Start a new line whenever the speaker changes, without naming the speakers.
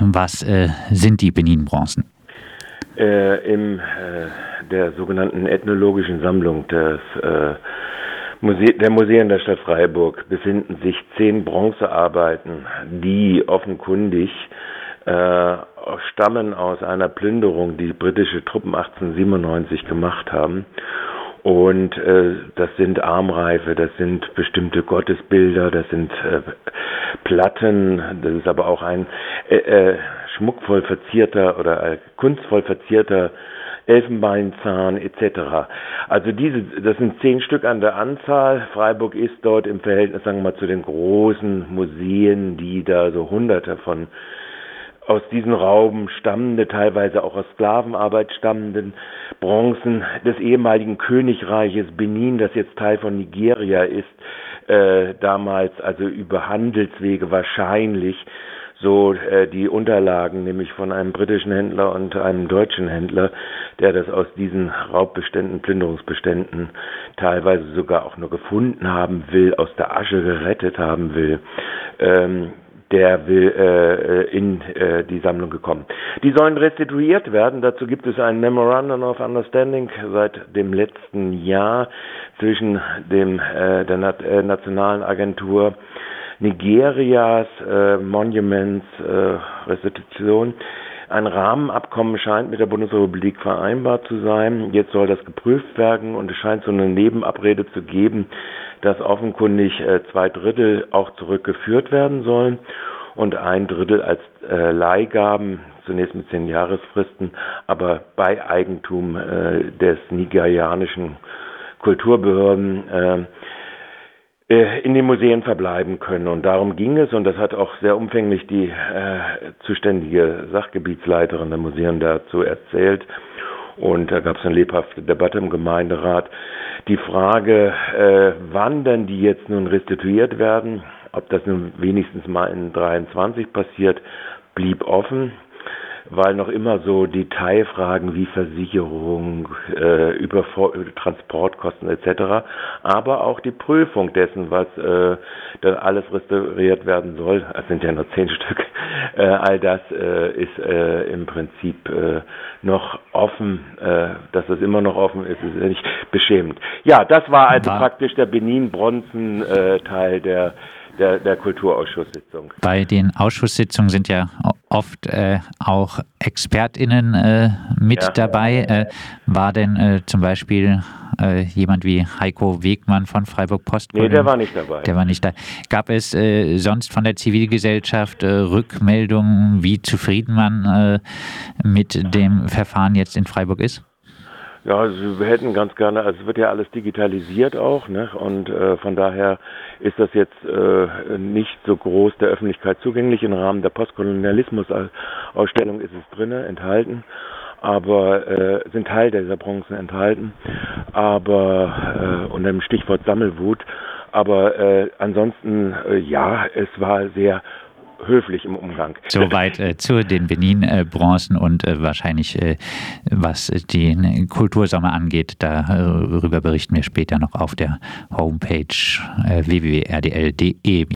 was äh, sind die Benin-Bronzen?
Äh, in der sogenannten ethnologischen Sammlung des Muse der Museen der Stadt Freiburg befinden sich zehn Bronzearbeiten, die offenkundig äh, stammen aus einer Plünderung, die britische Truppen 1897 gemacht haben. Und äh, das sind Armreife, das sind bestimmte Gottesbilder, das sind äh, Platten, das ist aber auch ein äh, äh, schmuckvoll verzierter oder äh, kunstvoll verzierter Elfenbeinzahn etc. Also diese, das sind zehn Stück an der Anzahl. Freiburg ist dort im Verhältnis, sagen wir mal, zu den großen Museen, die da so hunderte von aus diesen Rauben stammende, teilweise auch aus Sklavenarbeit stammenden Bronzen des ehemaligen Königreiches Benin, das jetzt Teil von Nigeria ist, äh, damals also über Handelswege wahrscheinlich so äh, die Unterlagen, nämlich von einem britischen Händler und einem deutschen Händler, der das aus diesen Raubbeständen, Plünderungsbeständen teilweise sogar auch nur gefunden haben will, aus der Asche gerettet haben will. Ähm, der will äh, in äh, die Sammlung gekommen. Die sollen restituiert werden. Dazu gibt es ein Memorandum of Understanding seit dem letzten Jahr zwischen dem äh, der Na äh, Nationalen Agentur Nigerias äh, Monuments äh, Restitution. Ein Rahmenabkommen scheint mit der Bundesrepublik vereinbart zu sein. Jetzt soll das geprüft werden und es scheint so eine Nebenabrede zu geben, dass offenkundig äh, zwei Drittel auch zurückgeführt werden sollen und ein Drittel als äh, Leihgaben, zunächst mit zehn Jahresfristen, aber bei Eigentum äh, des nigerianischen Kulturbehörden äh, in den Museen verbleiben können. Und darum ging es, und das hat auch sehr umfänglich die äh, zuständige Sachgebietsleiterin der Museen dazu erzählt. Und da gab es eine lebhafte Debatte im Gemeinderat. Die Frage, äh, wann denn die jetzt nun restituiert werden, ob das nun wenigstens mal in 23 passiert, blieb offen weil noch immer so Detailfragen wie Versicherung, äh, über Transportkosten etc., aber auch die Prüfung dessen, was äh, dann alles restauriert werden soll, es sind ja nur zehn Stück, äh, all das äh, ist äh, im Prinzip äh, noch offen, äh, dass das immer noch offen ist, ist ja nicht beschämend. Ja, das war also war praktisch der Benin-Bronzen-Teil der der, der Kulturausschusssitzung.
Bei den Ausschusssitzungen sind ja oft äh, auch ExpertInnen äh, mit ja, dabei. Äh, war denn äh, zum Beispiel äh, jemand wie Heiko Wegmann von Freiburg Post?
Nee, der war nicht dabei.
Der war nicht da. Gab es äh, sonst von der Zivilgesellschaft Rückmeldungen, wie zufrieden man mit dem Verfahren jetzt in Freiburg ist?
Ja, also wir hätten ganz gerne, also es wird ja alles digitalisiert auch, ne? Und äh, von daher ist das jetzt äh, nicht so groß der Öffentlichkeit zugänglich. Im Rahmen der Postkolonialismus-Ausstellung ist es drinnen enthalten, aber äh, sind Teil dieser Bronzen enthalten, aber äh, unter dem Stichwort Sammelwut. Aber äh, ansonsten, äh, ja, es war sehr höflich im Umgang.
Soweit äh, zu den Benin-Bronzen und äh, wahrscheinlich, äh, was den Kultursommer angeht, darüber berichten wir später noch auf der Homepage äh, www.rdl.de.